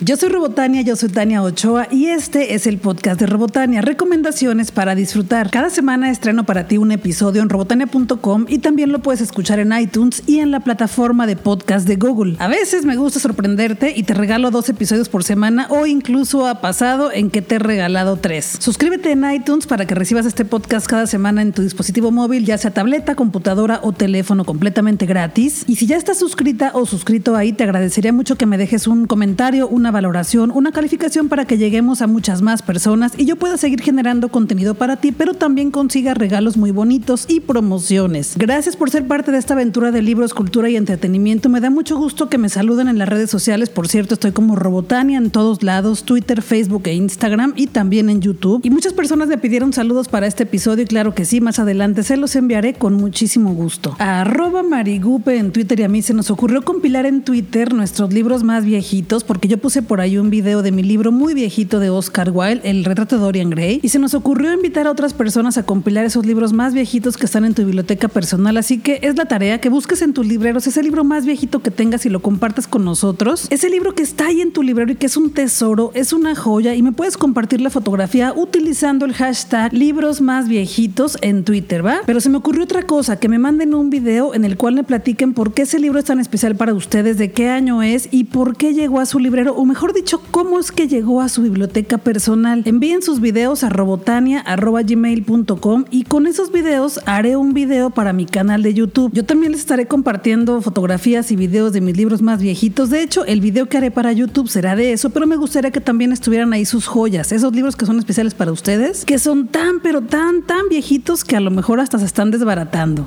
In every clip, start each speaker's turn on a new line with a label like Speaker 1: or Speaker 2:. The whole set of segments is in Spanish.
Speaker 1: Yo soy Robotania, yo soy Tania Ochoa y este es el podcast de Robotania, recomendaciones para disfrutar. Cada semana estreno para ti un episodio en robotania.com y también lo puedes escuchar en iTunes y en la plataforma de podcast de Google. A veces me gusta sorprenderte y te regalo dos episodios por semana o incluso ha pasado en que te he regalado tres. Suscríbete en iTunes para que recibas este podcast cada semana en tu dispositivo móvil, ya sea tableta, computadora o teléfono completamente gratis. Y si ya estás suscrita o suscrito ahí, te agradecería mucho que me dejes un comentario, una valoración, una calificación para que lleguemos a muchas más personas y yo pueda seguir generando contenido para ti, pero también consiga regalos muy bonitos y promociones. Gracias por ser parte de esta aventura de libros, cultura y entretenimiento. Me da mucho gusto que me saluden en las redes sociales. Por cierto, estoy como Robotania en todos lados, Twitter, Facebook e Instagram y también en YouTube. Y muchas personas me pidieron saludos para este episodio y claro que sí, más adelante se los enviaré con muchísimo gusto. Arroba Marigupe en Twitter y a mí se nos ocurrió compilar en Twitter nuestros libros más viejitos porque yo puse por ahí un video de mi libro muy viejito de Oscar Wilde, El retrato de Dorian Gray, y se nos ocurrió invitar a otras personas a compilar esos libros más viejitos que están en tu biblioteca personal, así que es la tarea que busques en tus libreros ese libro más viejito que tengas y lo compartas con nosotros, ese libro que está ahí en tu librero y que es un tesoro, es una joya y me puedes compartir la fotografía utilizando el hashtag libros más viejitos en Twitter, ¿va? Pero se me ocurrió otra cosa, que me manden un video en el cual me platiquen por qué ese libro es tan especial para ustedes, de qué año es y por qué llegó a su librero mejor dicho, cómo es que llegó a su biblioteca personal. Envíen sus videos a robotania.gmail.com y con esos videos haré un video para mi canal de YouTube. Yo también les estaré compartiendo fotografías y videos de mis libros más viejitos. De hecho, el video que haré para YouTube será de eso, pero me gustaría que también estuvieran ahí sus joyas, esos libros que son especiales para ustedes, que son tan, pero tan, tan viejitos que a lo mejor hasta se están desbaratando.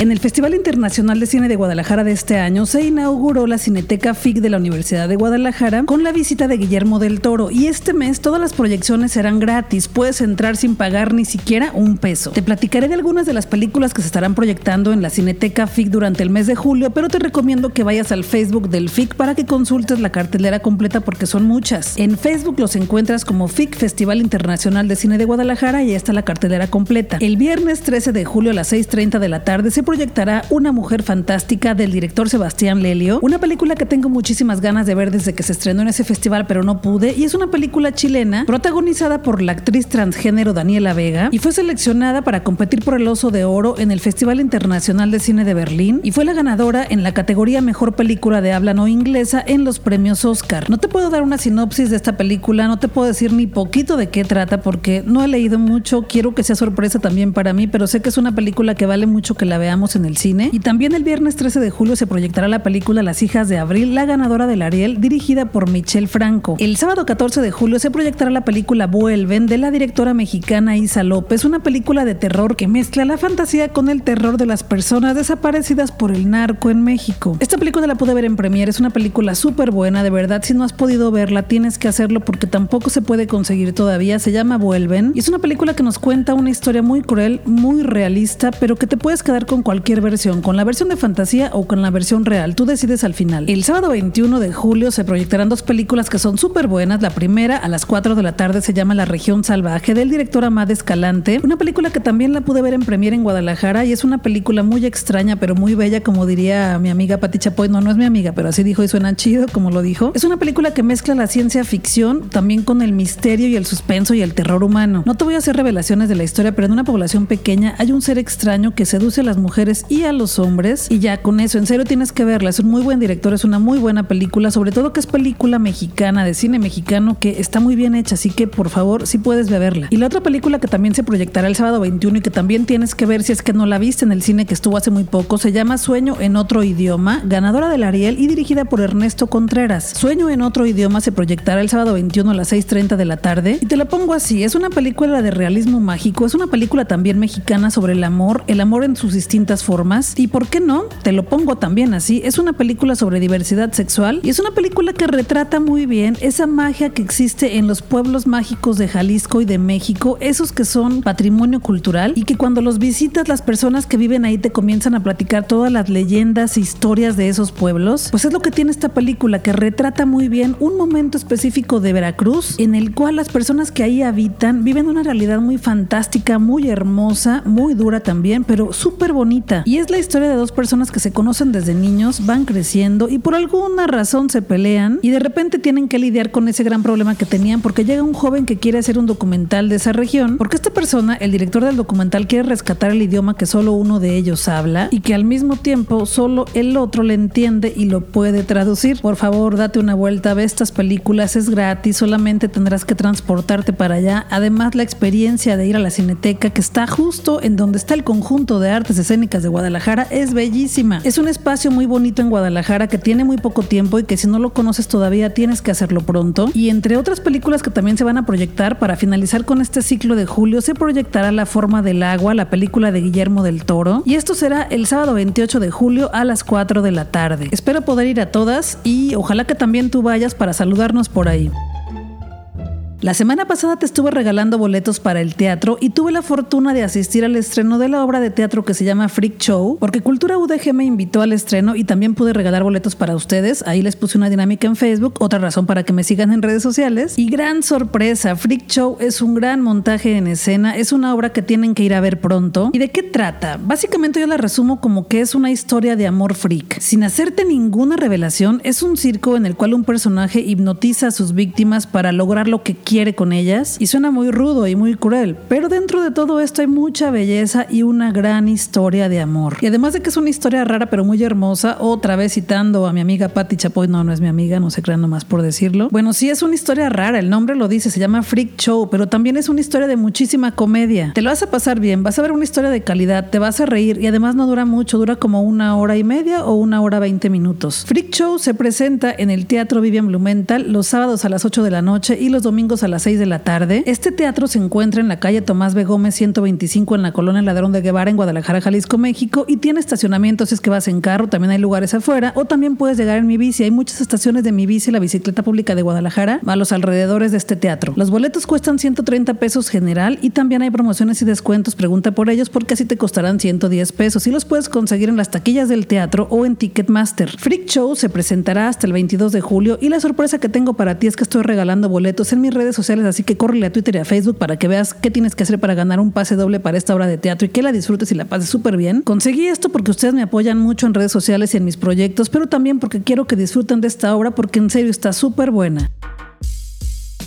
Speaker 1: En el Festival Internacional de Cine de Guadalajara de este año se inauguró la Cineteca FIC de la Universidad de Guadalajara con la visita de Guillermo del Toro y este mes todas las proyecciones serán gratis, puedes entrar sin pagar ni siquiera un peso. Te platicaré de algunas de las películas que se estarán proyectando en la Cineteca FIC durante el mes de julio, pero te recomiendo que vayas al Facebook del FIC para que consultes la cartelera completa porque son muchas. En Facebook los encuentras como FIC Festival Internacional de Cine de Guadalajara y ahí está la cartelera completa. El viernes 13 de julio a las 6.30 de la tarde se proyectará Una mujer fantástica del director Sebastián Lelio, una película que tengo muchísimas ganas de ver desde que se estrenó en ese festival, pero no pude, y es una película chilena protagonizada por la actriz transgénero Daniela Vega y fue seleccionada para competir por el Oso de Oro en el Festival Internacional de Cine de Berlín y fue la ganadora en la categoría Mejor Película de Habla No Inglesa en los premios Oscar. No te puedo dar una sinopsis de esta película, no te puedo decir ni poquito de qué trata porque no he leído mucho, quiero que sea sorpresa también para mí, pero sé que es una película que vale mucho que la veamos en el cine. Y también el viernes 13 de julio se proyectará la película Las hijas de Abril, la ganadora del Ariel, dirigida por Michelle Franco. El sábado 14 de julio se proyectará la película Vuelven de la directora mexicana Isa López, una película de terror que mezcla la fantasía con el terror de las personas desaparecidas por el narco en México. Esta película la pude ver en premiere, es una película súper buena, de verdad, si no has podido verla tienes que hacerlo porque tampoco se puede conseguir todavía, se llama Vuelven y es una película que nos cuenta una historia muy cruel, muy realista, pero que te puedes quedar con cualquier versión, con la versión de fantasía o con la versión real. Tú decides al final. El sábado 21 de julio se proyectarán dos películas que son súper buenas. La primera, a las 4 de la tarde, se llama La región salvaje, del director Amad Escalante. Una película que también la pude ver en premiere en Guadalajara y es una película muy extraña, pero muy bella, como diría mi amiga Pati Chapoy. No, no es mi amiga, pero así dijo y suena chido, como lo dijo. Es una película que mezcla la ciencia ficción también con el misterio y el suspenso y el terror humano. No te voy a hacer revelaciones de la historia, pero en una población pequeña hay un ser extraño que seduce a las mujeres y a los hombres. Y ya con eso, en serio tienes que verla. Es un muy buen director, es una muy buena película, sobre todo que es película mexicana, de cine mexicano, que está muy bien hecha. Así que por favor, si puedes verla. Y la otra película que también se proyectará el sábado 21 y que también tienes que ver si es que no la viste en el cine que estuvo hace muy poco, se llama Sueño en otro idioma, ganadora del Ariel y dirigida por Ernesto Contreras. Sueño en otro idioma se proyectará el sábado 21 a las 6.30 de la tarde. Y te la pongo así, es una película de realismo mágico, es una película también mexicana sobre el amor, el amor en sus formas. Y por qué no, te lo pongo también así, es una película sobre diversidad sexual y es una película que retrata muy bien esa magia que existe en los pueblos mágicos de Jalisco y de México, esos que son patrimonio cultural y que cuando los visitas las personas que viven ahí te comienzan a platicar todas las leyendas e historias de esos pueblos, pues es lo que tiene esta película que retrata muy bien un momento específico de Veracruz en el cual las personas que ahí habitan viven una realidad muy fantástica, muy hermosa, muy dura también, pero súper bonita Y es la historia de dos personas que se conocen desde niños, van creciendo y por alguna razón se pelean y de repente tienen que lidiar con ese gran problema que tenían porque llega un joven que quiere hacer un documental de esa región, porque esta persona, el director del documental, quiere rescatar el idioma que solo uno de ellos habla y que al mismo tiempo solo el otro le entiende y lo puede traducir. Por favor, date una vuelta, ve estas películas, es gratis, solamente tendrás que transportarte para allá. Además, la experiencia de ir a la cineteca que está justo en donde está el conjunto de artes escénicas de Guadalajara es bellísima. Es un espacio muy bonito en Guadalajara que tiene muy poco tiempo y que si no lo conoces todavía tienes que hacerlo pronto. Y entre otras películas que también se van a proyectar para finalizar con este ciclo de julio, se proyectará La forma del agua, la película de Guillermo del Toro. Y esto será el sábado 28 de julio a las 4 de la tarde. Espero poder ir a todas y ojalá que también tú vayas para saludarnos por ahí. La semana pasada te estuve regalando boletos para el teatro y tuve la fortuna de asistir al estreno de la obra de teatro que se llama Freak Show, porque Cultura UDG me invitó al estreno y también pude regalar boletos para ustedes. Ahí les puse una dinámica en Facebook, otra razón para que me sigan en redes sociales. Y gran sorpresa, Freak Show es un gran montaje en escena, es una obra que tienen que ir a ver pronto. ¿Y de qué trata? Básicamente yo la resumo como que es una historia de amor freak. Sin hacerte ninguna revelación, es un circo en el cual un personaje hipnotiza a sus víctimas para lograr lo que quiere con ellas y suena muy rudo y muy cruel, pero dentro de todo esto hay mucha belleza y una gran historia de amor. Y además de que es una historia rara pero muy hermosa, otra vez citando a mi amiga Patti Chapoy, no, no es mi amiga, no se crean nomás por decirlo. Bueno, sí es una historia rara, el nombre lo dice, se llama Freak Show, pero también es una historia de muchísima comedia. Te lo vas a pasar bien, vas a ver una historia de calidad, te vas a reír y además no dura mucho, dura como una hora y media o una hora veinte minutos. Freak Show se presenta en el Teatro Vivian Blumenthal los sábados a las 8 de la noche y los domingos a las 6 de la tarde. Este teatro se encuentra en la calle Tomás B. Gómez 125 en la colonia Ladrón de Guevara en Guadalajara, Jalisco, México y tiene estacionamientos si es que vas en carro, también hay lugares afuera o también puedes llegar en mi bici. Hay muchas estaciones de mi bici, la bicicleta pública de Guadalajara, a los alrededores de este teatro. Los boletos cuestan 130 pesos general y también hay promociones y descuentos. Pregunta por ellos porque así te costarán 110 pesos y los puedes conseguir en las taquillas del teatro o en Ticketmaster. Freak Show se presentará hasta el 22 de julio y la sorpresa que tengo para ti es que estoy regalando boletos en mis redes sociales, así que córrele a Twitter y a Facebook para que veas qué tienes que hacer para ganar un pase doble para esta obra de teatro y que la disfrutes y la pases súper bien. Conseguí esto porque ustedes me apoyan mucho en redes sociales y en mis proyectos, pero también porque quiero que disfruten de esta obra porque en serio está súper buena.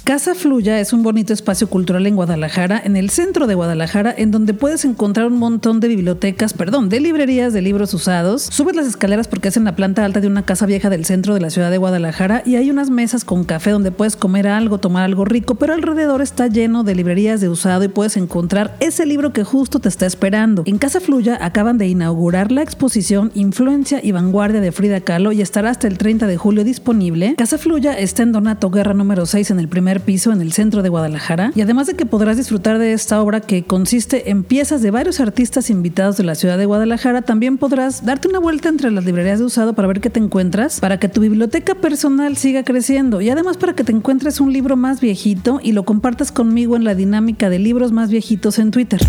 Speaker 1: Casa Fluya es un bonito espacio cultural en Guadalajara, en el centro de Guadalajara, en donde puedes encontrar un montón de bibliotecas, perdón, de librerías de libros usados. Subes las escaleras porque es en la planta alta de una casa vieja del centro de la ciudad de Guadalajara y hay unas mesas con café donde puedes comer algo, tomar algo rico, pero alrededor está lleno de librerías de usado y puedes encontrar ese libro que justo te está esperando. En Casa Fluya acaban de inaugurar la exposición Influencia y Vanguardia de Frida Kahlo y estará hasta el 30 de julio disponible. Casa Fluya está en Donato Guerra número 6 en el primer piso en el centro de Guadalajara y además de que podrás disfrutar de esta obra que consiste en piezas de varios artistas invitados de la ciudad de Guadalajara, también podrás darte una vuelta entre las librerías de usado para ver qué te encuentras, para que tu biblioteca personal siga creciendo y además para que te encuentres un libro más viejito y lo compartas conmigo en la dinámica de libros más viejitos en Twitter.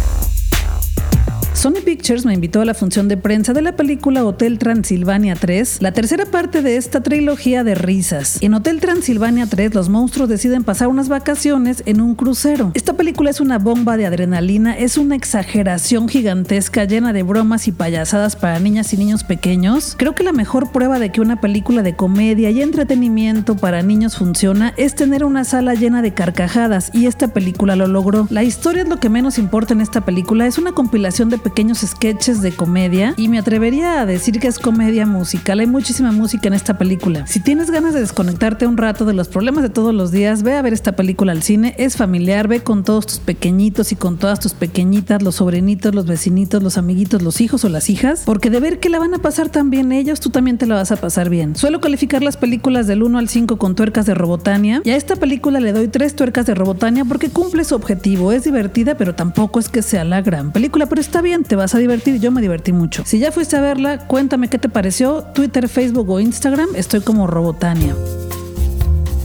Speaker 1: Sony Pictures me invitó a la función de prensa de la película Hotel Transilvania 3, la tercera parte de esta trilogía de risas. En Hotel Transilvania 3, los monstruos deciden pasar unas vacaciones en un crucero. Esta película es una bomba de adrenalina, es una exageración gigantesca llena de bromas y payasadas para niñas y niños pequeños. Creo que la mejor prueba de que una película de comedia y entretenimiento para niños funciona es tener una sala llena de carcajadas y esta película lo logró. La historia es lo que menos importa en esta película, es una compilación de pequeños sketches de comedia y me atrevería a decir que es comedia musical. Hay muchísima música en esta película. Si tienes ganas de desconectarte un rato de los problemas de todos los días, ve a ver esta película al cine. Es familiar, ve con todos tus pequeñitos y con todas tus pequeñitas, los sobrinitos, los vecinitos, los amiguitos, los hijos o las hijas, porque de ver que la van a pasar tan bien ellos, tú también te la vas a pasar bien. Suelo calificar las películas del 1 al 5 con tuercas de Robotania y a esta película le doy tres tuercas de Robotania porque cumple su objetivo. Es divertida, pero tampoco es que sea la gran película, pero está bien, te vas a divertir. Yo me divertí mucho. Si ya fuiste a verla, cuéntame qué te pareció. Twitter, Facebook o Instagram, estoy como Robotania.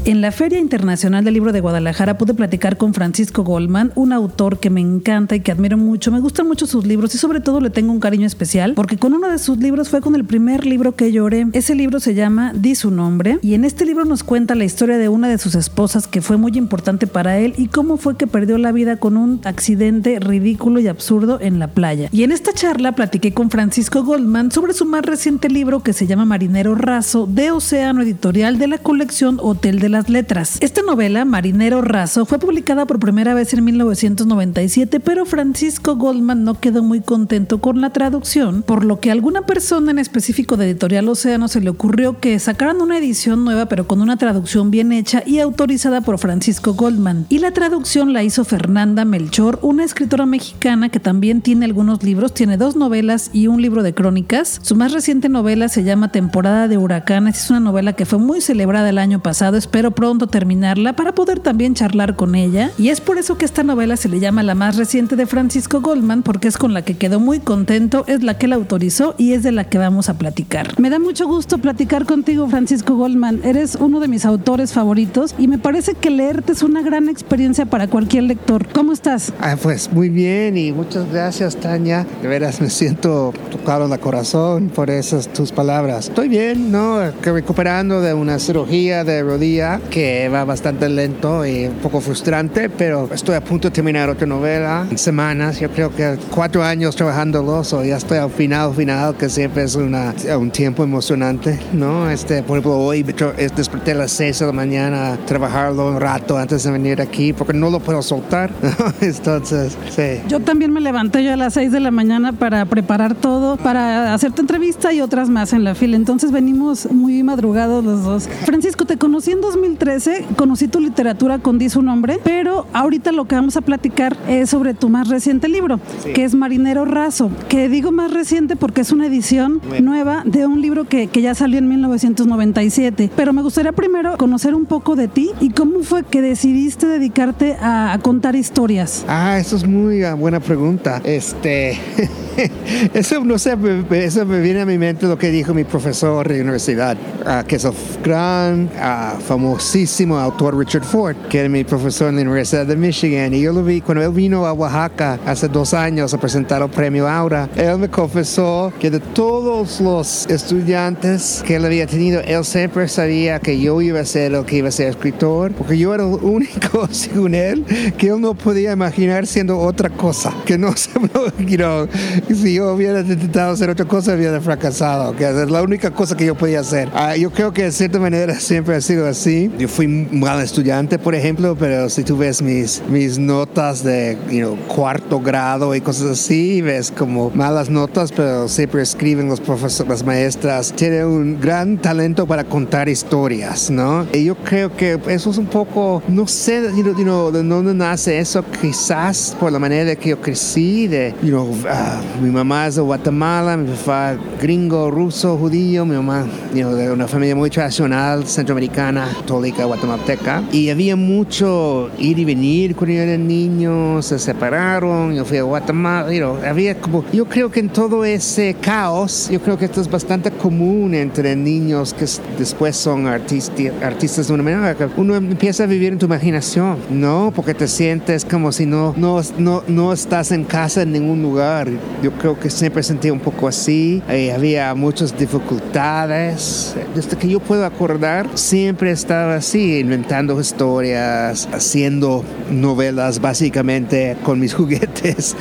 Speaker 1: En la Feria Internacional del Libro de Guadalajara pude platicar con Francisco Goldman, un autor que me encanta y que admiro mucho. Me gustan mucho sus libros y sobre todo le tengo un cariño especial porque con uno de sus libros fue con el primer libro que lloré. Ese libro se llama Di su nombre y en este libro nos cuenta la historia de una de sus esposas que fue muy importante para él y cómo fue que perdió la vida con un accidente ridículo y absurdo en la playa. Y en esta charla platiqué con Francisco Goldman sobre su más reciente libro que se llama Marinero Raso de Océano Editorial de la colección Hotel de la letras. Esta novela, Marinero Raso, fue publicada por primera vez en 1997, pero Francisco Goldman no quedó muy contento con la traducción, por lo que a alguna persona en específico de Editorial Océano se le ocurrió que sacaran una edición nueva, pero con una traducción bien hecha y autorizada por Francisco Goldman. Y la traducción la hizo Fernanda Melchor, una escritora mexicana que también tiene algunos libros, tiene dos novelas y un libro de crónicas. Su más reciente novela se llama Temporada de Huracanes, es una novela que fue muy celebrada el año pasado, espero pronto terminarla para poder también charlar con ella. Y es por eso que esta novela se le llama la más reciente de Francisco Goldman, porque es con la que quedó muy contento, es la que él autorizó y es de la que vamos a platicar. Me da mucho gusto platicar contigo, Francisco Goldman. Eres uno de mis autores favoritos y me parece que leerte es una gran experiencia para cualquier lector. ¿Cómo estás?
Speaker 2: Ah, pues muy bien y muchas gracias, Tania. De veras me siento tocado en el corazón por esas tus palabras. Estoy bien, ¿no? Recuperando de una cirugía de rodilla que va bastante lento y un poco frustrante, pero estoy a punto de terminar otra novela en semanas. Yo creo que cuatro años trabajándolo, so ya estoy al final, final, que siempre es una, un tiempo emocionante, ¿no? Este, por ejemplo, hoy desperté a las seis de la mañana a trabajarlo un rato antes de venir aquí, porque no lo puedo soltar. Entonces, sí.
Speaker 1: Yo también me levanté yo a las seis de la mañana para preparar todo, para hacerte entrevista y otras más en la fila. Entonces venimos muy madrugados los dos. Francisco, te conocí en 2000 2013 conocí tu literatura con Di su nombre, pero ahorita lo que vamos a platicar es sobre tu más reciente libro, que es Marinero Raso, que digo más reciente porque es una edición nueva de un libro que, que ya salió en 1997. Pero me gustaría primero conocer un poco de ti y cómo fue que decidiste dedicarte a, contar historias.
Speaker 2: Ah, eso es muy buena pregunta. Este. eso no sé, eso me viene a mi mente lo que dijo mi profesor de universidad, uh, que es el gran, uh, famosísimo autor Richard Ford, que era mi profesor en la Universidad de Michigan. Y yo lo vi cuando él vino a Oaxaca hace dos años a presentar el premio Aura. Él me confesó que de todos los estudiantes que él había tenido, él siempre sabía que yo iba a ser el que iba a ser escritor, porque yo era el único, según él, que él no podía imaginar siendo otra cosa, que no, you know, si yo hubiera intentado hacer otra cosa, hubiera fracasado, que es la única cosa que yo podía hacer. Ah, yo creo que de cierta manera siempre ha sido así. Yo fui mal estudiante, por ejemplo, pero si tú ves mis, mis notas de you know, cuarto grado y cosas así, ves como malas notas, pero siempre escriben los profesores, las maestras. Tiene un gran talento para contar historias, ¿no? Y yo creo que eso es un poco, no sé you know, de dónde nace eso, quizás por la manera de que yo crecí, de, you know, uh, mi mamá es de Guatemala, mi papá gringo, ruso, judío, mi mamá de una familia muy tradicional, centroamericana, católica, guatemalteca. Y había mucho ir y venir cuando yo era niño, se separaron, yo fui a Guatemala, había como, yo creo que en todo ese caos, yo creo que esto es bastante común entre niños que después son artistas, artistas de una manera, que uno empieza a vivir en tu imaginación, ¿no? Porque te sientes como si no, no, no, no estás en casa en ningún lugar. Yo creo que siempre sentí un poco así. Eh, había muchas dificultades. Desde que yo puedo acordar, siempre estaba así, inventando historias, haciendo novelas básicamente con mis juguetes.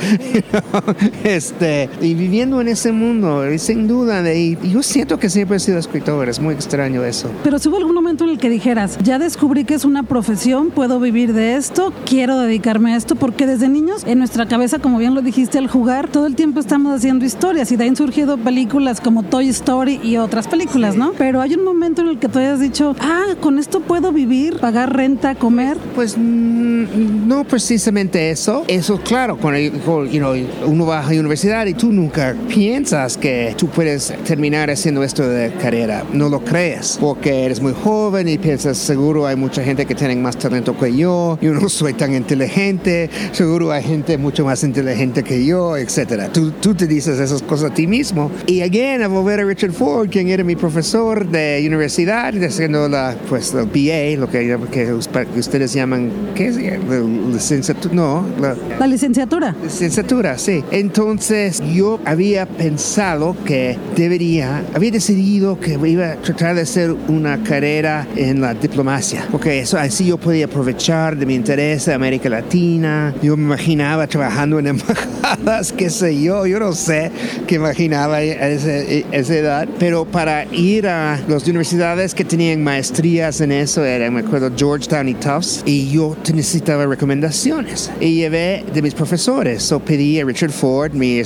Speaker 2: este, y viviendo en ese mundo, y sin duda. Y yo siento que siempre he sido escritor. Es muy extraño eso.
Speaker 1: Pero si hubo algún momento en el que dijeras, ya descubrí que es una profesión, puedo vivir de esto, quiero dedicarme a esto, porque desde niños en nuestra cabeza, como bien lo dijiste, al jugar todo el tiempo estamos haciendo historias y de ahí han surgido películas como Toy Story y otras películas, ¿no? Pero hay un momento en el que tú hayas dicho, ah, con esto puedo vivir, pagar renta, comer.
Speaker 2: Pues mm, no precisamente eso. Eso, claro, cuando you know, uno va a la universidad y tú nunca piensas que tú puedes terminar haciendo esto de carrera. No lo crees porque eres muy joven y piensas, seguro hay mucha gente que tiene más talento que yo, yo no soy tan inteligente, seguro hay gente mucho más inteligente que yo, etcétera tú, te dices esas cosas a ti mismo. Y again, a volver a Richard Ford, quien era mi profesor de universidad, haciendo la, pues, el BA, lo que, que ustedes llaman, ¿qué es? La licenciatura, no.
Speaker 1: La, la licenciatura.
Speaker 2: Licenciatura, sí. Entonces yo había pensado que debería, había decidido que iba a tratar de hacer una carrera en la diplomacia, porque eso así yo podía aprovechar de mi interés de América Latina. Yo me imaginaba trabajando en embajadas, qué sé yo, yo no sé qué imaginaba a esa, edad, pero para ir a las universidades que tenían maestrías en eso, era, me acuerdo, Georgetown y Tufts, y yo necesitaba recomendaciones. Y llevé de mis profesores, o pedí a Richard Ford, mi,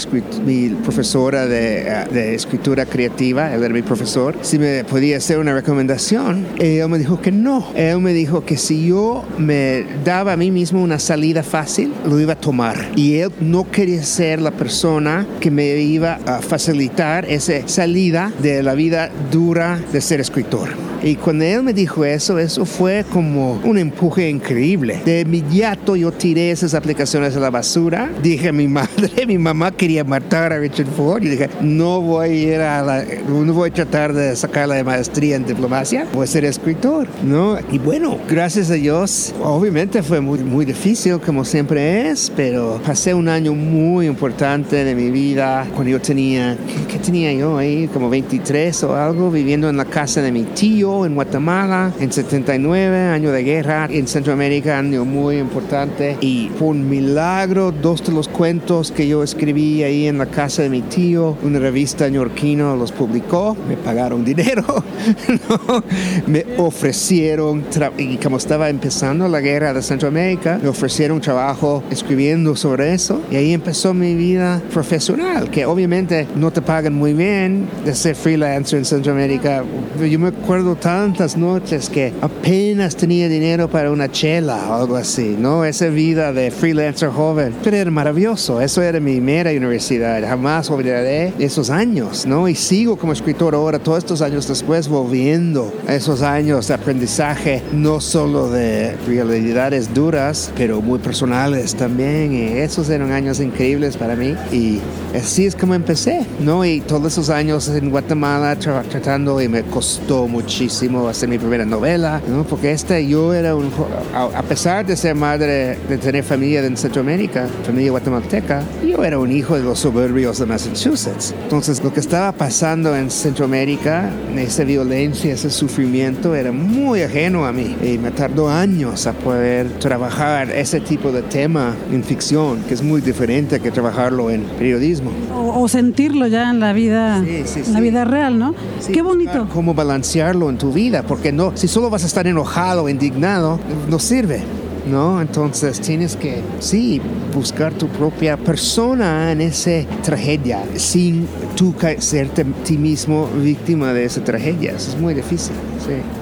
Speaker 2: mi profesora de, de, escritura creativa, él era mi profesor, si me podía hacer una recomendación. Él me dijo que no. Él me dijo que si yo me daba a mí mismo una salida fácil, lo iba a tomar. Y él no quería ser la persona que me iba a facilitar esa salida de la vida dura de ser escritor. Y cuando él me dijo eso, eso fue como un empuje increíble. De inmediato yo tiré esas aplicaciones a la basura. Dije a mi madre, mi mamá quería matar a Richard Ford. Y dije, no voy a ir a la, no voy a tratar de sacar la maestría en diplomacia, voy a ser escritor, ¿no? Y bueno, gracias a Dios, obviamente fue muy, muy difícil, como siempre es, pero pasé un año muy importante de mi vida cuando yo tenía, ¿qué, qué tenía yo ahí? Como 23 o algo, viviendo en la casa de mi tío en Guatemala en 79, año de guerra en Centroamérica, año muy importante. Y por milagro, dos de los cuentos que yo escribí ahí en la casa de mi tío, una revista neoyorquina los publicó, me pagaron dinero, me ofrecieron, y como estaba empezando la guerra de Centroamérica, me ofrecieron trabajo escribiendo sobre eso. Y ahí empezó mi vida profesional, que obviamente no te pagan muy bien de ser freelancer en Centroamérica. Yo me acuerdo tantas noches que apenas tenía dinero para una chela o algo así, ¿no? Esa vida de freelancer joven. Pero era maravilloso, eso era mi mera universidad. Jamás olvidaré esos años, ¿no? Y sigo como escritor ahora, todos estos años después, volviendo a esos años de aprendizaje, no solo de realidades duras, pero muy personales también. Y esos eran años increíbles para mí. Y así es como empecé, ¿no? Y todos esos años en Guatemala tratando y me costó muchísimo hacer mi primera novela, ¿no? porque este yo era un, a pesar de ser madre, de tener familia en Centroamérica, familia guatemalteca, yo era un hijo de los suburbios de Massachusetts. Entonces lo que estaba pasando en Centroamérica, esa violencia, ese sufrimiento, era muy ajeno a mí y me tardó años a poder trabajar ese tipo de tema en ficción, que es muy diferente que trabajarlo en periodismo.
Speaker 1: O, sentirlo ya en la vida, en la vida real, ¿no? Qué bonito.
Speaker 2: Cómo balancearlo en tu vida, porque no, si solo vas a estar enojado, indignado, no sirve. ¿No? Entonces tienes que, sí, buscar tu propia persona en esa tragedia, sin tú ser ti mismo víctima de esa tragedia. es muy difícil.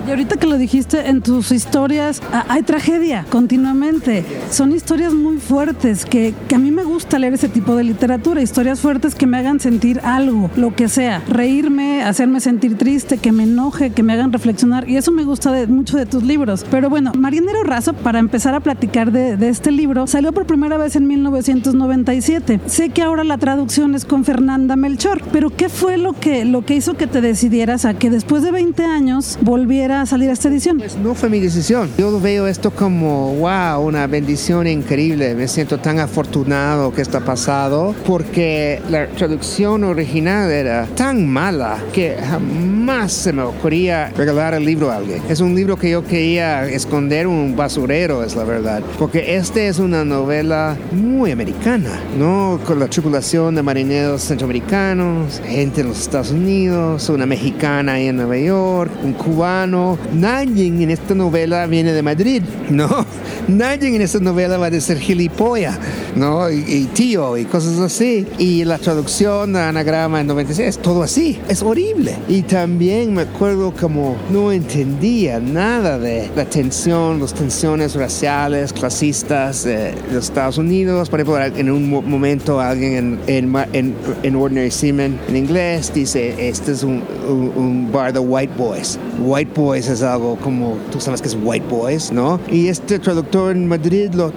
Speaker 1: Y ahorita que lo dijiste, en tus historias ah, hay tragedia continuamente. Son historias muy fuertes que, que, a mí me gusta leer ese tipo de literatura, historias fuertes que me hagan sentir algo, lo que sea, reírme, hacerme sentir triste, que me enoje, que me hagan reflexionar. Y eso me gusta de, mucho de tus libros. Pero bueno, Marinero Razo, para empezar a platicar de, de este libro, salió por primera vez en 1997. Sé que ahora la traducción es con Fernanda Melchor, pero ¿qué fue lo que, lo que hizo que te decidieras a que después de 20 años volviera a salir esta edición?
Speaker 2: Pues no fue mi decisión. Yo veo esto como, wow, una bendición increíble. Me siento tan afortunado que está pasado porque la traducción original era tan mala que jamás se me ocurría regalar el libro a alguien. Es un libro que yo quería esconder un basurero, es la verdad. Porque este es una novela muy americana, ¿no? Con la tripulación de marineros centroamericanos, gente en los Estados Unidos, una mexicana ahí en Nueva York, un cubano Nadie en esta novela viene de Madrid, ¿no? Nadie en esta novela va a ser gilipollas, ¿no? Y, tío y cosas así. Y la traducción de anagrama en 96 es todo así. Es horrible. Y también me acuerdo como no entendía nada de la tensión, las tensiones raciales, clasistas de los Estados Unidos. Por ejemplo, en un momento alguien en, en, en, Ordinary Seaman en inglés dice, este es un, un, un bar de white boys white boys es algo como, tú sabes que es white boys, ¿no? Y este traductor en Madrid lo,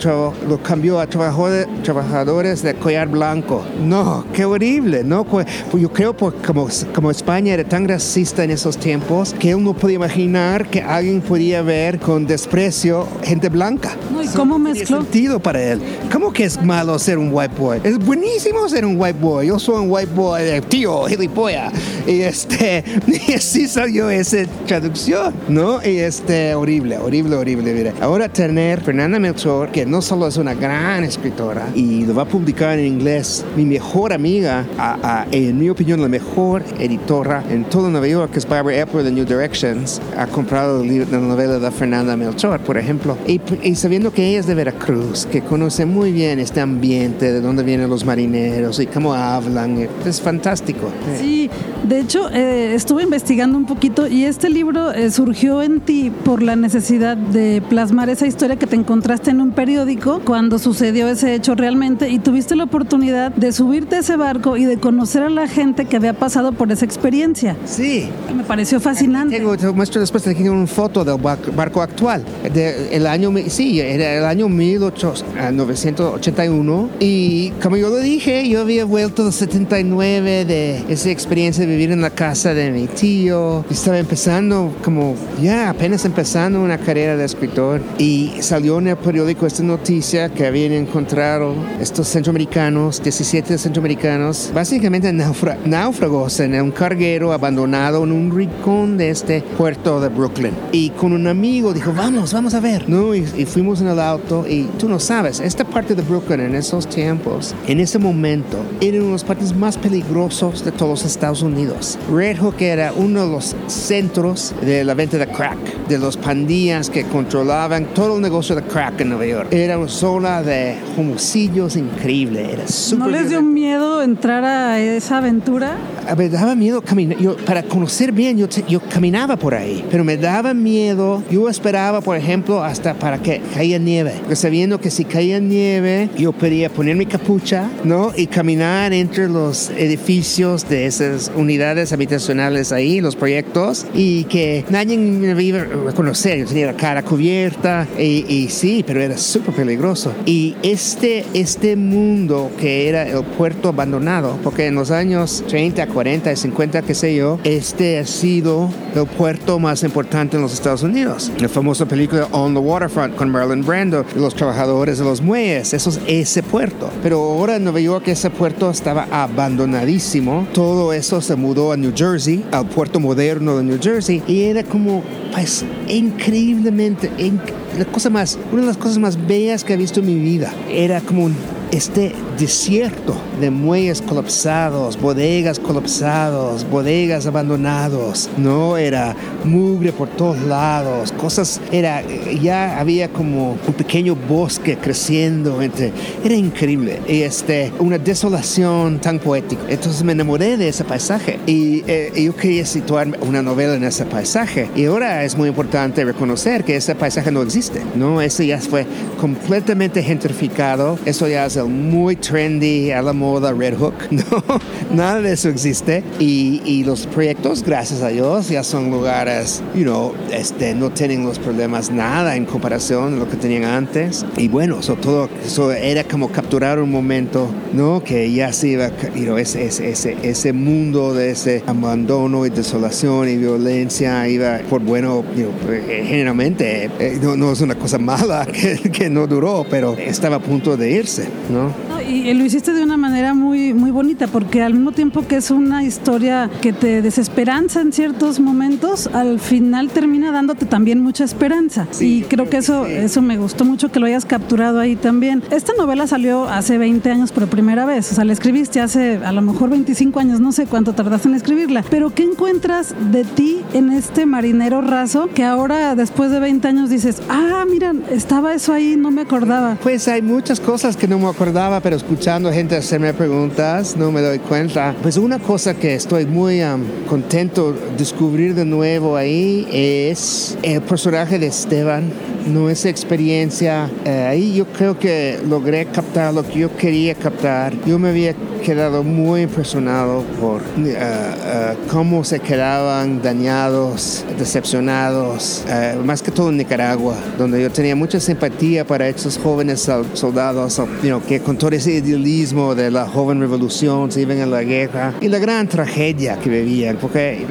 Speaker 2: lo cambió a trabajadores de collar blanco. No, qué horrible, ¿no? Pues yo creo que como, como España era tan racista en esos tiempos que él no podía imaginar que alguien podía ver con desprecio gente blanca.
Speaker 1: No, ¿Y cómo mezcló?
Speaker 2: sentido para él. ¿Cómo que es malo ser un white boy? Es buenísimo ser un white boy. Yo soy un white boy, tío, gilipollas. Y este, y así salió esa traducción, ¿no? Y este, horrible, horrible, horrible. Mira. Ahora tener Fernanda Melchor, que no solo es una gran escritora y lo va a publicar en inglés, mi mejor amiga, en mi opinión, la mejor editora en todo Nueva York, que es Barbara Epler de New Directions, ha comprado la novela de Fernanda Melchor, por ejemplo. Y, y sabiendo que ella es de Veracruz, que conoce muy bien este ambiente, de dónde vienen los marineros y cómo hablan, es fantástico.
Speaker 1: Sí, de hecho, eh, estuve investigando un poquito y este libro eh, surgió en ti por la necesidad de plasmar esa historia que te encontraste en un periódico cuando sucedió ese hecho realmente y tuviste la oportunidad de subirte a ese barco y de conocer a la gente que había pasado por esa experiencia.
Speaker 2: Sí.
Speaker 1: Me pareció fascinante.
Speaker 2: Tengo, te muestro después aquí una foto del barco actual. De el año, sí, era el año 1881 y como yo lo dije, yo había vuelto del 79 de esa experiencia de vivir en la casa de mi tío. Estaba empezando como, ya, apenas empezando una carrera de escritor y salió en el periódico esta noticia que habían encontrado estos centroamericanos, 17 centroamericanos, básicamente náufragos en un carguero abandonado en un rincón de este puerto de Brooklyn. Y con un amigo dijo, vamos, vamos a ver. ¿No? Y, y fuimos en el auto y tú no sabes, esta parte de Brooklyn en esos tiempos, en ese momento, era uno de los partes más peligrosos de todos los Estados Unidos. Red Hook era uno de los centros de la venta de crack, de los pandillas que controlaban todo el negocio de crack en Nueva York. Era una zona de homicidios increíble. Era
Speaker 1: ¿No les dio miedo entrar a esa aventura?
Speaker 2: me daba miedo caminar. Yo, para conocer bien, yo, yo caminaba por ahí, pero me daba miedo. Yo esperaba, por ejemplo, hasta para que caía nieve, porque sabiendo que si caía nieve, yo podía poner mi capucha, ¿no? Y caminar entre los edificios de esas unidades habitacionales ahí, los proyectos, y que nadie me iba a reconocer. Yo tenía la cara cubierta, y, y sí, pero era súper peligroso. Y este, este mundo que era el puerto abandonado, porque en los años 30, 40, 50, qué sé yo, este ha sido el puerto más importante en los Estados Unidos. La famosa película On the Waterfront con Marlon Brando, los trabajadores de los muelles, eso es ese puerto. Pero ahora en Nueva York ese puerto estaba abandonadísimo. Todo eso se mudó a New Jersey, al puerto moderno de New Jersey, y era como, pues, increíblemente, la cosa más, una de las cosas más bellas que he visto en mi vida. Era como un este desierto de muelles colapsados, bodegas colapsados, bodegas abandonados, no era mugre por todos lados, cosas, era, ya había como un pequeño bosque creciendo entre, era increíble, y este, una desolación tan poética. Entonces me enamoré de ese paisaje y eh, yo quería situar una novela en ese paisaje. Y ahora es muy importante reconocer que ese paisaje no existe, no, ese ya fue completamente gentrificado, eso ya es muy trendy, a la moda Red Hook. No, nada de eso existe. Y, y, los proyectos, gracias a Dios, ya son lugares, you know, este, no tienen los problemas nada en comparación a lo que tenían antes. Y bueno, eso todo eso era como capturar un momento, ¿no? Que ya se iba, you know, ese, ese, ese, mundo de ese abandono y desolación y violencia iba por bueno, you know, eh, generalmente, eh, no, no, es una cosa mala que, que no duró, pero estaba a punto de irse.
Speaker 1: Y lo hiciste de una manera muy, muy bonita, porque al mismo tiempo que es una historia que te desesperanza en ciertos momentos, al final termina dándote también mucha esperanza. y creo que eso, eso me gustó mucho que lo hayas capturado ahí también. Esta novela salió hace 20 años por primera vez, o sea, la escribiste hace a lo mejor 25 años, no sé cuánto tardaste en escribirla, pero ¿qué encuentras de ti en este marinero raso que ahora después de 20 años dices, ah, mira, estaba eso ahí, no me acordaba?
Speaker 2: Pues hay muchas cosas que no me acordaba, pero escuchando gente hacerme preguntas, no me doy cuenta. Pues una cosa que estoy muy um, contento de descubrir de nuevo ahí es el personaje de Esteban no experiencia. Eh, ahí yo creo que logré captar lo que yo quería captar. Yo me había quedado muy impresionado por uh, uh, cómo se quedaban dañados, decepcionados, más que todo en Nicaragua, donde yo tenía mucha simpatía para esos jóvenes soldados que con todo ese idealismo de la joven revolución se iban a la guerra y la gran tragedia que vivían, porque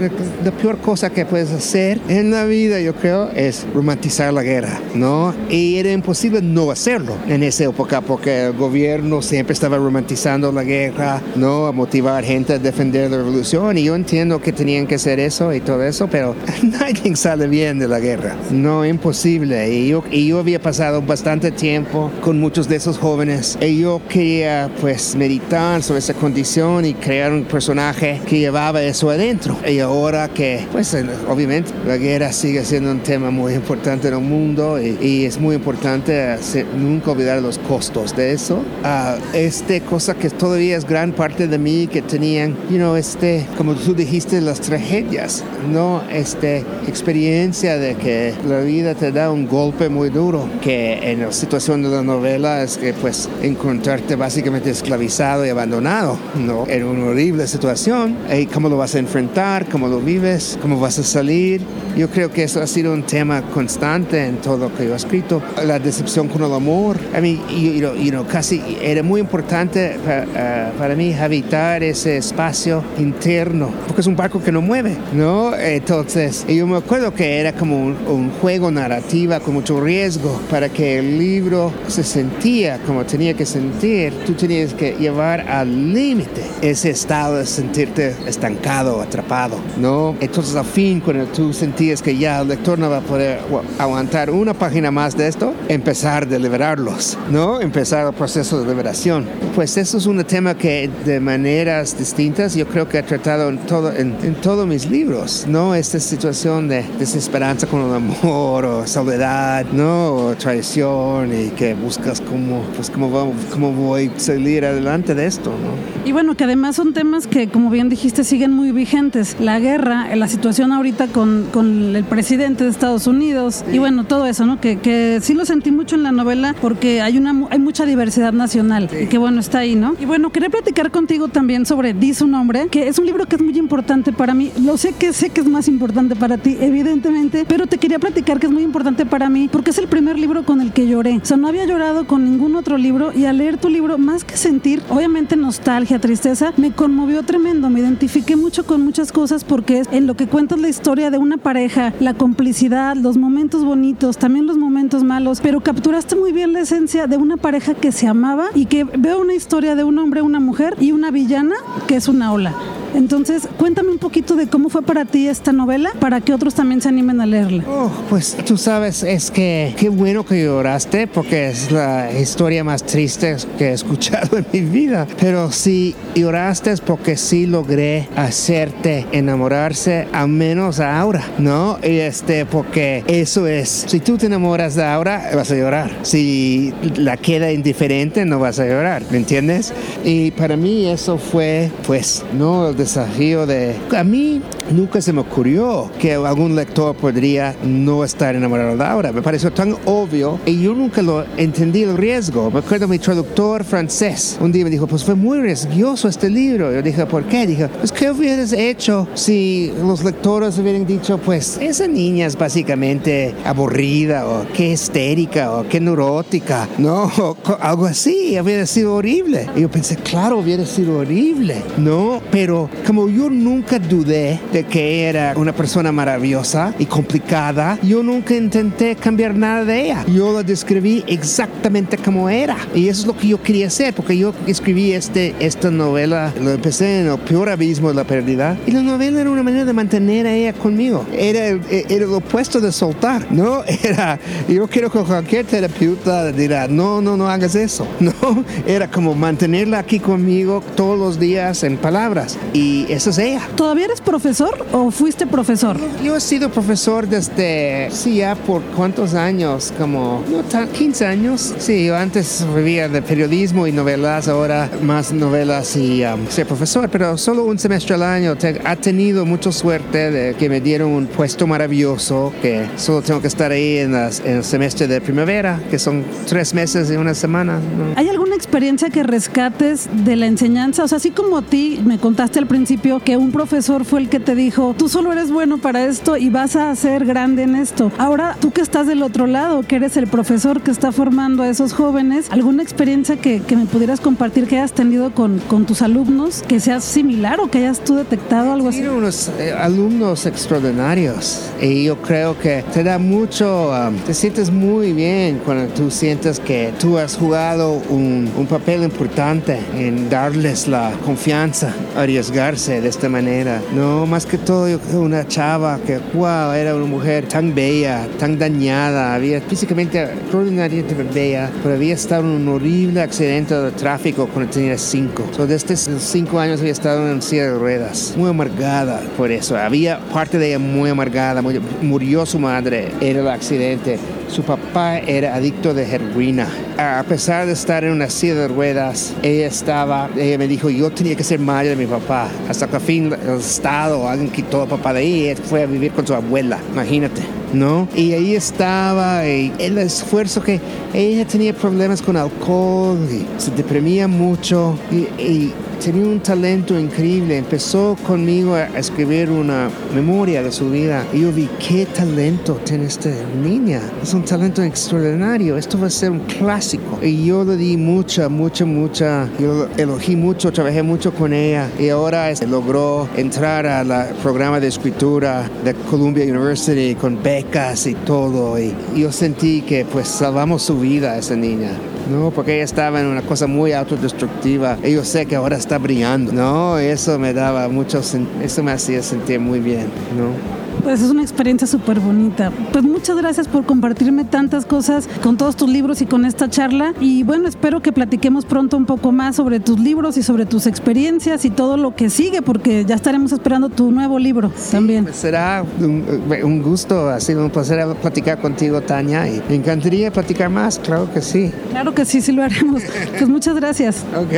Speaker 2: la peor cosa que puedes hacer en la vida, yo creo, es romantizar la guerra, ¿no? Y era imposible no hacerlo en esa época porque el gobierno siempre estaba romantizando la guerra ¿no? A motivar gente a defender la revolución. Y yo entiendo que tenían que hacer eso y todo eso, pero nadie sale bien de la guerra. No, imposible. Y yo, y yo había pasado bastante tiempo con muchos de esos jóvenes y yo quería pues meditar sobre esa condición y crear un personaje que llevaba eso adentro. Y ahora que pues obviamente la guerra sigue siendo un tema muy importante en el mundo y, es muy importante nunca olvidar los costos de eso. Uh, este cosa que todavía es gran parte de mí que tenían, you know, este, como tú dijiste, las tragedias, ¿no? Este, experiencia de que la vida te da un golpe muy duro, que en la situación de la novela es que pues encontrarte básicamente esclavizado y abandonado, ¿no? En una horrible situación, y cómo lo vas a enfrentar, cómo lo vives, cómo vas a salir. Yo creo que eso ha sido un tema constante en todo lo que yo he escrito. La decepción con el amor, a mí, you, you know, casi era muy importante para, uh, para mí habitar ese espacio interno, porque es un barco que no mueve, ¿no? Entonces, yo me acuerdo que era como un, juego narrativa con mucho riesgo para que el libro se sentía como tenía que sentir, tú tenías que llevar al límite ese estado de sentirte estancado, atrapado, ¿no? Entonces, al fin, cuando tú sentías que ya el lector no va a poder aguantar una página más de esto, empezar a liberarlos, ¿no? Empezar el proceso de liberación. Pues eso es un tema que de maneras distintas yo creo que he tratado en, todo, en, todos mis libros, ¿no? Esta situación de desesperanza con el amor o soledad, ¿no? O traición y que buscas cómo, pues cómo, cómo voy a salir adelante de esto, ¿no?
Speaker 1: Y bueno, que además son temas que, como bien dijiste, siguen muy vigentes. La guerra, la situación ahorita con, con el presidente de Estados Unidos y bueno, todo eso, ¿no? Que, que sí lo sentí mucho en la novela porque hay, una, hay mucha diversidad nacional y que bueno, está ahí, ¿no? Y bueno, quería platicar contigo también sobre Di su nombre, que es un libro que es muy importante para mí. Lo sé que sé que es más importante para ti, evidentemente, pero te quería platicar que es muy importante para mí porque es el primer libro con el que lloré. O sea, no había llorado con ningún otro libro y al leer tu libro, más que sentir, obviamente nostalgia, tristeza, me conmovió tremendo. Me identifiqué mucho con muchas cosas porque es en lo que cuentas la historia de una pareja, la complicidad, los momentos bonitos, también los momentos malos, pero capturaste muy bien la esencia de una pareja que se amaba y que veo una historia de un hombre, una mujer y una villana que es una ola. Entonces, cuéntame un poquito de cómo fue para ti esta novela, para que otros también se animen a leerla.
Speaker 2: Oh, pues tú sabes, es que qué bueno que lloraste, porque es la historia más triste que he escuchado en mi vida. Pero si lloraste es porque sí logré hacerte enamorarse, al menos ahora, ¿no? Y este, porque eso es, si tú te enamoras de ahora, vas a llorar. Si la queda indiferente, no vas a llorar, ¿me entiendes? Y para mí eso fue, pues, no el desafío de... A mí nunca se me ocurrió que algún lector podría no estar enamorado de Aura. Me pareció tan obvio y yo nunca lo entendí el riesgo. Me acuerdo mi traductor francés un día me dijo, pues fue muy riesgoso este libro. Yo dije, ¿por qué? Dije, pues ¿qué hubieras hecho si los lectores hubieran dicho, pues esa niña es básicamente aburrida o qué histérica o qué neurótica, ¿no? O algo así, hubiera sido horrible. Y yo pensé, claro, hubiera sido horrible, ¿no? Pero como yo nunca dudé de que era una persona maravillosa y complicada, yo nunca intenté cambiar nada de ella. Yo la describí exactamente como era. Y eso es lo que yo quería hacer, porque yo escribí este, esta novela, lo empecé en el peor abismo de la pérdida. Y la novela era una manera de mantener a ella conmigo. Era, era lo opuesto de soltar, ¿no? Era, yo quiero que cualquier terapeuta dirá, no, no, no hagas eso. No, era como mantenerla aquí conmigo todos los días en palabras. Y eso es ella.
Speaker 1: ¿Todavía eres profesor? Profesor o fuiste profesor?
Speaker 2: Yo, he sido profesor desde, sí, ya por cuántos años, como no, 15 años. Sí, yo antes vivía de periodismo y novelas, ahora más novelas y um, ser profesor, pero solo un semestre al año. ha tenido mucha suerte de que me dieron un puesto maravilloso, que solo tengo que estar ahí en, el semestre de primavera, que son tres meses y una semana.
Speaker 1: ¿Hay alguna experiencia que rescates de la enseñanza? O sea, así como a ti me contaste al principio que un profesor fue el que te dijo, tú solo eres bueno para esto y vas a ser grande en esto. Ahora, tú que estás del otro lado, que eres el profesor que está formando a esos jóvenes, ¿alguna experiencia que, que me pudieras compartir que hayas tenido con, con, tus alumnos que sea similar o que hayas tú detectado algo así?
Speaker 2: unos eh, alumnos extraordinarios y yo creo que te da mucho, um, te sientes muy bien cuando tú sientes que tú has jugado un, un papel importante en darles la confianza, arriesgarse de esta manera. No, más que todo una chava que, wow, era una mujer tan bella, tan dañada, había físicamente extraordinariamente bella, pero había estado en un horrible accidente de tráfico cuando tenía cinco. So, desde cinco años había estado en silla de ruedas, muy amargada por eso. Había parte de ella muy amargada, murió su madre, era el accidente. Su papá era adicto de heroína. A pesar de estar en una silla de ruedas, ella estaba, ella me dijo, yo tenía que ser madre de mi papá. Hasta que al fin el Estado, alguien quitó a papá de ahí y fue a vivir con su abuela, imagínate. ¿no? Y ahí estaba el esfuerzo que ella tenía problemas con alcohol y se deprimía mucho y tenía un talento increíble. Empezó conmigo a escribir una memoria de su vida. Y yo vi qué talento tiene esta niña. Es un talento extraordinario. Esto va a ser un clásico. Y yo le di mucha, mucha, mucha. Yo elogié mucho, trabajé mucho con ella. Y ahora logró entrar al programa de escritura de Columbia University con becas y todo. Y yo sentí que pues salvamos su vida a esa niña. ¿No? Porque ella estaba en una cosa muy autodestructiva y yo sé que ahora está brillando, ¿no? Eso me daba mucho, eso me hacía sentir muy bien, ¿no?
Speaker 1: Pues es una experiencia súper bonita. Pues muchas gracias por compartirme tantas cosas con todos tus libros y con esta charla. Y bueno, espero que platiquemos pronto un poco más sobre tus libros y sobre tus experiencias y todo lo que sigue, porque ya estaremos esperando tu nuevo libro también.
Speaker 2: Pues será un, gusto, ha sido un placer platicar contigo, Tania, y me encantaría platicar más, claro que sí.
Speaker 1: Claro que sí, sí lo haremos. Pues muchas gracias.
Speaker 2: Ok,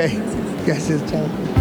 Speaker 2: gracias, chao.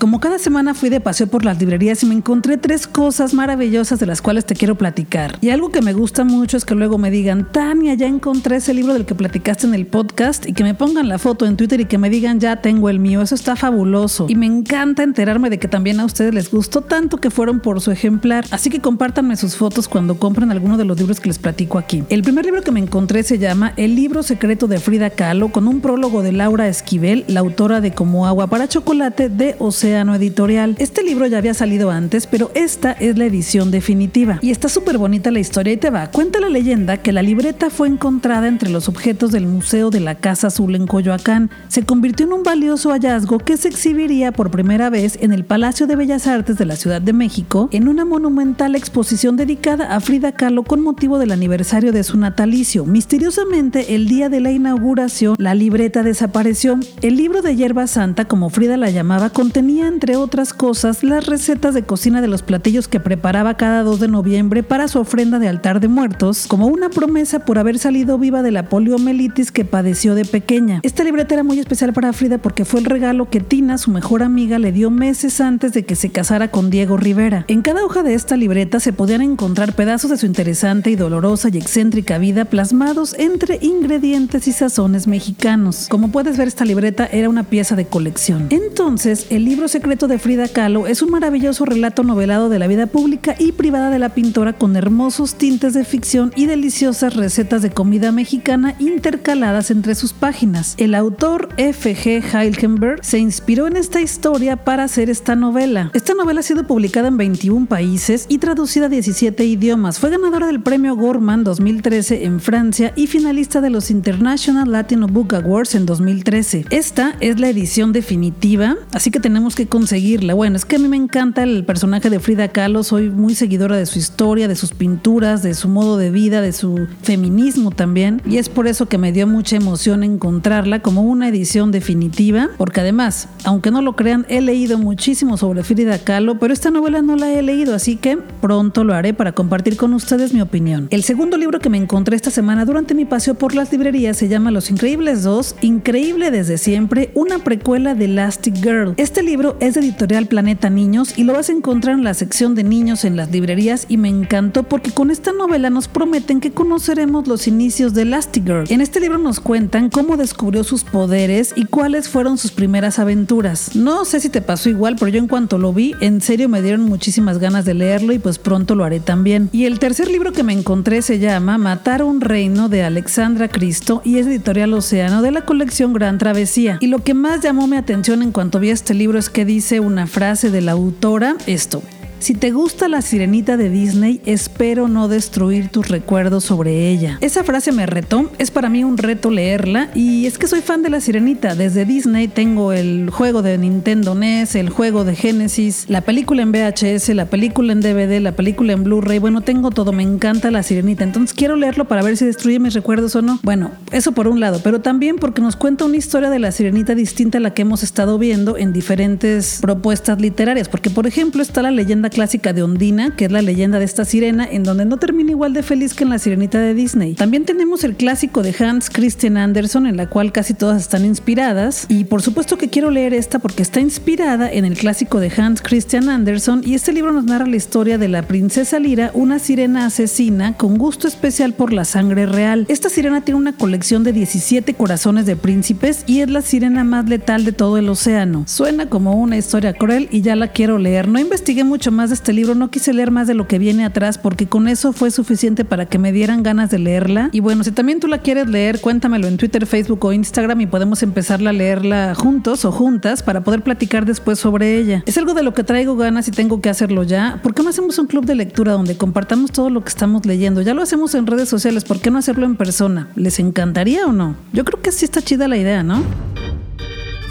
Speaker 1: Como cada semana fui de paseo por las librerías y me encontré tres cosas maravillosas de las cuales te quiero platicar. Y algo que me gusta mucho es que luego me digan, Tania, ya encontré ese libro del que platicaste en el podcast y que me pongan la foto en Twitter y que me digan, ya tengo el mío. Eso está fabuloso. Y me encanta enterarme de que también a ustedes les gustó tanto que fueron por su ejemplar. Así que compártanme sus fotos cuando compren alguno de los libros que les platico aquí. El primer libro que me encontré se llama El libro secreto de Frida Kahlo con un prólogo de Laura Esquivel, la autora de Como agua para chocolate de Océano Editorial. Este libro ya había salido antes, pero esta es la edición definitiva. Y está súper bonita la historia y te va. Cuenta la leyenda que la libreta fue encontrada entre los objetos del Museo de la Casa Azul en Coyoacán. Se convirtió en un valioso hallazgo que se exhibiría por primera vez en el Palacio de Bellas Artes de la Ciudad de México en una monumental exposición dedicada a Frida Kahlo con motivo del aniversario de su natalicio. Misteriosamente, el día de la inauguración, la libreta desapareció. El libro de hierba santa, como Frida la llamaba, contenía entre otras cosas, las recetas de cocina de los platillos que preparaba cada 2 de noviembre para su ofrenda de altar de muertos, como una promesa por haber salido viva de la poliomielitis que padeció de pequeña. Esta libreta era muy especial para Frida porque fue el regalo que Tina, su mejor amiga, le dio meses antes de que se casara con Diego Rivera. En cada hoja de esta libreta se podían encontrar pedazos de su interesante y dolorosa y excéntrica vida plasmados entre ingredientes y sazones mexicanos. Como puedes ver, esta libreta era una pieza de colección. Entonces, el libro secreto de Frida Kahlo es un maravilloso relato novelado de la vida pública y privada de la pintora con hermosos tintes de ficción y deliciosas recetas de comida mexicana intercaladas entre sus páginas. El autor F.G. Heilgenberg se inspiró en esta historia para hacer esta novela. Esta novela ha sido publicada en 21 países y traducida a 17 idiomas. Fue ganadora del premio Gorman 2013 en Francia y finalista de los International Latino Book Awards en 2013. Esta es la edición definitiva, así que tenemos tenemos que conseguirla. Bueno, es que a mí me encanta el personaje de Frida Kahlo, soy muy seguidora de su historia, de sus pinturas, de su modo de vida, de su feminismo también, y es por eso que me dio mucha emoción encontrarla como una edición definitiva, porque además, aunque no lo crean, he leído muchísimo sobre Frida Kahlo, pero esta novela no la he leído, así que pronto lo haré para compartir con ustedes mi opinión. El segundo libro que me encontré esta semana durante mi paseo por las librerías se llama Los Increíbles 2, Increíble desde siempre, una precuela de Elastic Girl. Este libro es de editorial Planeta Niños y lo vas a encontrar en la sección de niños en las librerías y me encantó porque con esta novela nos prometen que conoceremos los inicios de Elastic Girl. En este libro nos cuentan cómo descubrió sus poderes y cuáles fueron sus primeras aventuras. No sé si te pasó igual, pero yo en cuanto lo vi, en serio me dieron muchísimas ganas de leerlo y pues pronto lo haré también. Y el tercer libro que me encontré se llama Matar un reino de Alexandra Cristo y es editorial Océano de la colección Gran Travesía. Y lo que más llamó mi atención en cuanto vi este libro es que dice una frase de la autora, esto, si te gusta la sirenita de Disney, espero no destruir tus recuerdos sobre ella. Esa frase me retó, es para mí un reto leerla y es que soy fan de la sirenita. Desde Disney tengo el juego de Nintendo NES, el juego de Genesis, la película en VHS, la película en DVD, la película en Blu-ray. Bueno, tengo todo, me encanta la sirenita. Entonces quiero leerlo para ver si destruye mis recuerdos o no. Bueno, eso por un lado, pero también porque nos cuenta una historia de la sirenita distinta a la que hemos estado viendo en diferentes propuestas literarias. Porque, por ejemplo, está la leyenda clásica de Ondina, que es la leyenda de esta sirena, en donde no termina igual de feliz que en la sirenita de Disney. También tenemos el clásico de Hans Christian Andersen, en la cual casi todas están inspiradas. Y por supuesto que quiero leer esta porque está inspirada en el clásico de Hans Christian Andersen. Y este libro nos narra la historia de la princesa Lira, una sirena asesina con gusto especial por la sangre real. Esta sirena tiene una colección de 17 corazones de príncipes y es la sirena más letal de todo el océano. Suena como una historia cruel y ya la quiero leer. No investigué mucho más de este libro, no quise leer más de lo que viene atrás porque con eso fue suficiente para que me dieran ganas de leerla. Y bueno, si también tú la quieres leer, cuéntamelo en Twitter, Facebook o Instagram y podemos empezarla a leerla juntos o juntas para poder platicar después sobre ella. Es algo de lo que traigo ganas y tengo que hacerlo ya. ¿Por qué no hacemos un club de lectura donde compartamos todo lo que estamos leyendo? Ya lo hacemos en redes sociales, ¿por qué no hacerlo en persona? ¿Les encantaría o no? Yo creo que sí está chida la idea, ¿no?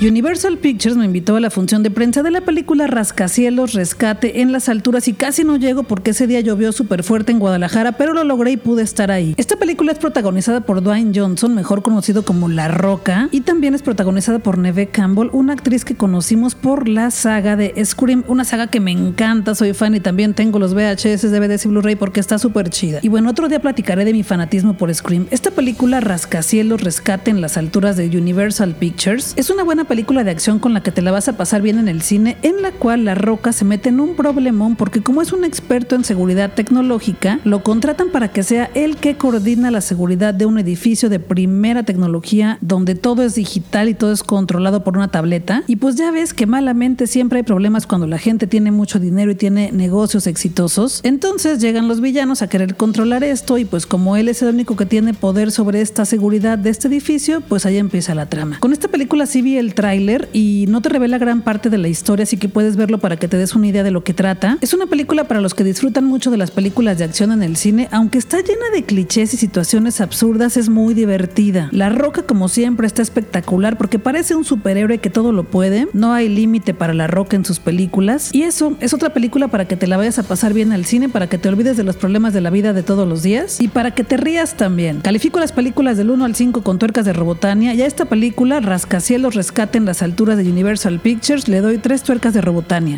Speaker 1: Universal Pictures me invitó a la función de prensa de la película Rascacielos Rescate en las alturas y casi no llego porque ese día llovió súper fuerte en Guadalajara, pero lo logré y pude estar ahí. Esta película es protagonizada por Dwayne Johnson, mejor conocido como La Roca, y también es protagonizada por Neve Campbell, una actriz que conocimos por la saga de Scream, una saga que me encanta, soy fan y también tengo los VHS, DVDs y Blu-ray porque está súper chida. Y bueno, otro día platicaré de mi fanatismo por Scream. Esta película Rascacielos Rescate en las alturas de Universal Pictures es una buena película de acción con la que te la vas a pasar bien en el cine, en la cual La Roca se mete en un problemón porque como es un experto en seguridad tecnológica, lo contratan para que sea el que coordina la seguridad de un edificio de primera tecnología donde todo es digital y todo es controlado por una tableta. Y pues ya ves que malamente siempre hay problemas cuando la gente tiene mucho dinero y tiene negocios exitosos. Entonces llegan los villanos a querer controlar esto y pues como él es el único que tiene poder sobre esta seguridad de este edificio, pues ahí empieza la trama. Con esta película sí vi el tráiler y no te revela gran parte de la historia, así que puedes verlo para que te des una idea de lo que trata. Es una película para los que disfrutan mucho de las películas de acción en el cine, aunque está llena de clichés y situaciones absurdas, es muy divertida. La Roca, como siempre, está espectacular porque parece un superhéroe que todo lo puede. No hay límite para La Roca en sus películas. Y eso es otra película para que te la vayas a pasar bien al cine, para que te olvides de los problemas de la vida de todos los días y para que te rías también. Califico las películas del 1 al 5 con tuercas de Robotania y a esta película, Rascacielos Rescate en las alturas de Universal Pictures, le doy tres tuercas de Robotania.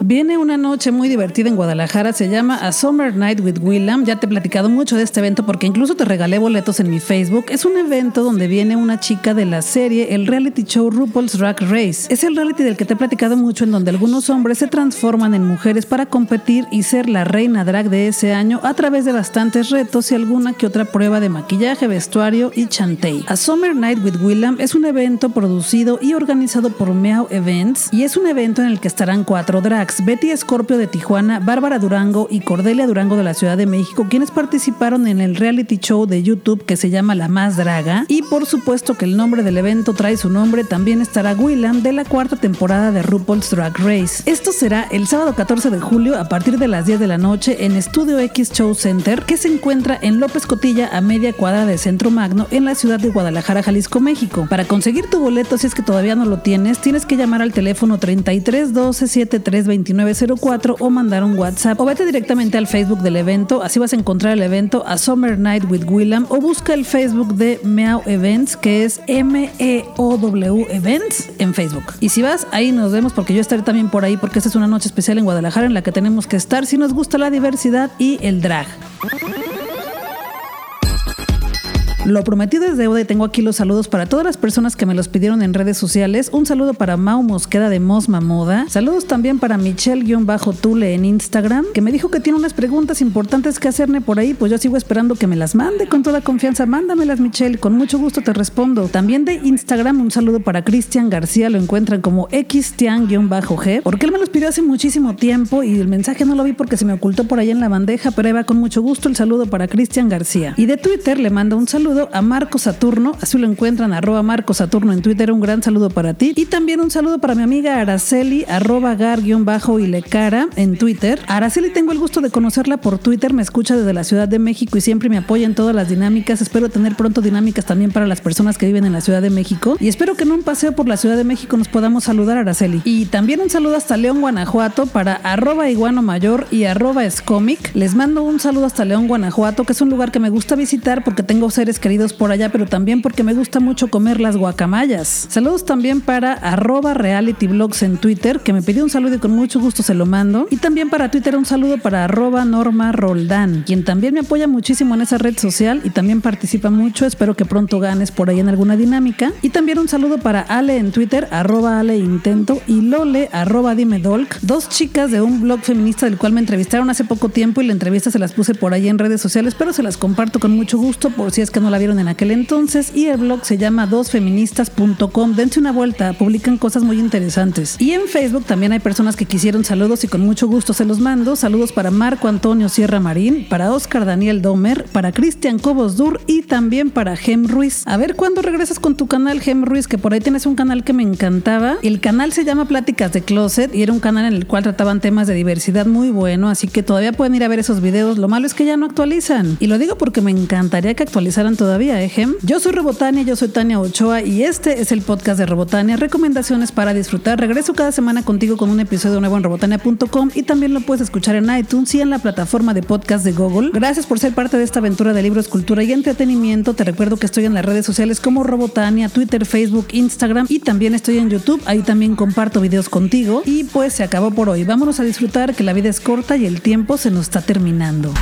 Speaker 1: Viene una noche muy divertida en Guadalajara, se llama A Summer Night with Willam. Ya te he platicado mucho de este evento porque incluso te regalé boletos en mi Facebook. Es un evento donde viene una chica de la serie, el reality show RuPaul's Drag Race. Es el reality del que te he platicado mucho en donde algunos hombres se transforman en mujeres para competir y ser la reina drag de ese año a través de bastantes retos y alguna que otra prueba de maquillaje, vestuario y chantey. A Summer Night with Willam es un evento producido y organizado por Meow Events y es un evento en el que estarán cuatro drags, Betty Escorpio de Tijuana, Bárbara Durango y Cordelia Durango de la Ciudad de México, quienes participaron en el reality show de YouTube que se llama La Más Draga y por supuesto que el nombre del evento trae su nombre, también estará Willam de la cuarta temporada de RuPaul's Drag Race. Esto será el sábado 14 de julio a partir de las 10 de la noche en Estudio X Show Center que se encuentra en López Cotilla a media cuadra de Centro Magno en la ciudad de Guadalajara, Jalisco, México. Para conseguir tu boleto, si es que todavía no lo tienes, tienes que llamar al teléfono 33 12 73 29 04 o mandar un WhatsApp o vete directamente al Facebook del evento, así vas a encontrar el evento a Summer Night with Willam o busca el Facebook de Meow Events que es M-E-O-W Events en Facebook. Y si vas, ahí nos vemos porque yo estaré también por ahí porque esta es una noche especial en Guadalajara en la que tenemos que estar si nos gusta la diversidad y el drag. Lo prometido es deuda y tengo aquí los saludos para todas las personas que me los pidieron en redes sociales. Un saludo para Mau Mosqueda de Mosma Moda. Saludos también para Michelle-Tule en Instagram, que me dijo que tiene unas preguntas importantes que hacerme por ahí. Pues yo sigo esperando que me las mande con toda confianza. Mándamelas, Michelle. Con mucho gusto te respondo. También de Instagram, un saludo para Cristian García. Lo encuentran como xtian-g, porque él me los pidió hace muchísimo tiempo y el mensaje no lo vi porque se me ocultó por ahí en la bandeja, pero ahí va con mucho gusto el saludo para Cristian García. Y de Twitter le mando un saludo a Marco Saturno, así lo encuentran, arroba Marco Saturno en Twitter, un gran saludo para ti. Y también un saludo para mi amiga Araceli, arroba gar-bajo y lecara en Twitter. Araceli tengo el gusto de conocerla por Twitter, me escucha desde la Ciudad de México y siempre me apoya en todas las dinámicas. Espero tener pronto dinámicas también para las personas que viven en la Ciudad de México. Y espero que en un paseo por la Ciudad de México nos podamos saludar, Araceli. Y también un saludo hasta León, Guanajuato, para arroba iguano mayor y arroba escomic. Les mando un saludo hasta León, Guanajuato, que es un lugar que me gusta visitar porque tengo seres queridos por allá, pero también porque me gusta mucho comer las guacamayas. Saludos también para realityblogs en Twitter, que me pidió un saludo y con mucho gusto se lo mando. Y también para Twitter un saludo para arroba Norma Roldán, quien también me apoya muchísimo en esa red social y también participa mucho. Espero que pronto ganes por ahí en alguna dinámica. Y también un saludo para Ale en Twitter, arroba Ale y Lole, arroba Dime Dolk, dos chicas de un blog feminista del cual me entrevistaron hace poco tiempo y la entrevista se las puse por ahí en redes sociales, pero se las comparto con mucho gusto por si es que no la vieron en aquel entonces y el blog se llama dosfeministas.com. Dense una vuelta, publican cosas muy interesantes. Y en Facebook también hay personas que quisieron saludos y con mucho gusto se los mando. Saludos para Marco Antonio Sierra Marín, para Oscar Daniel Domer, para Cristian Cobos Dur y también para Gem Ruiz. A ver cuándo regresas con tu canal Gem Ruiz, que por ahí tienes un canal que me encantaba. El canal se llama Pláticas de Closet y era un canal en el cual trataban temas de diversidad muy bueno, así que todavía pueden ir a ver esos videos. Lo malo es que ya no actualizan. Y lo digo porque me encantaría que actualizaran todavía, ¿eh? Yo soy Robotania, yo soy Tania Ochoa y este es el podcast de Robotania, recomendaciones para disfrutar. Regreso cada semana contigo con un episodio nuevo en robotania.com y también lo puedes escuchar en iTunes y en la plataforma de podcast de Google. Gracias por ser parte de esta aventura de libros, cultura y entretenimiento. Te recuerdo que estoy en las redes sociales como Robotania, Twitter, Facebook, Instagram y también estoy en YouTube. Ahí también comparto videos contigo. Y pues se acabó por hoy. Vámonos a disfrutar que la vida es corta y el tiempo se nos está terminando.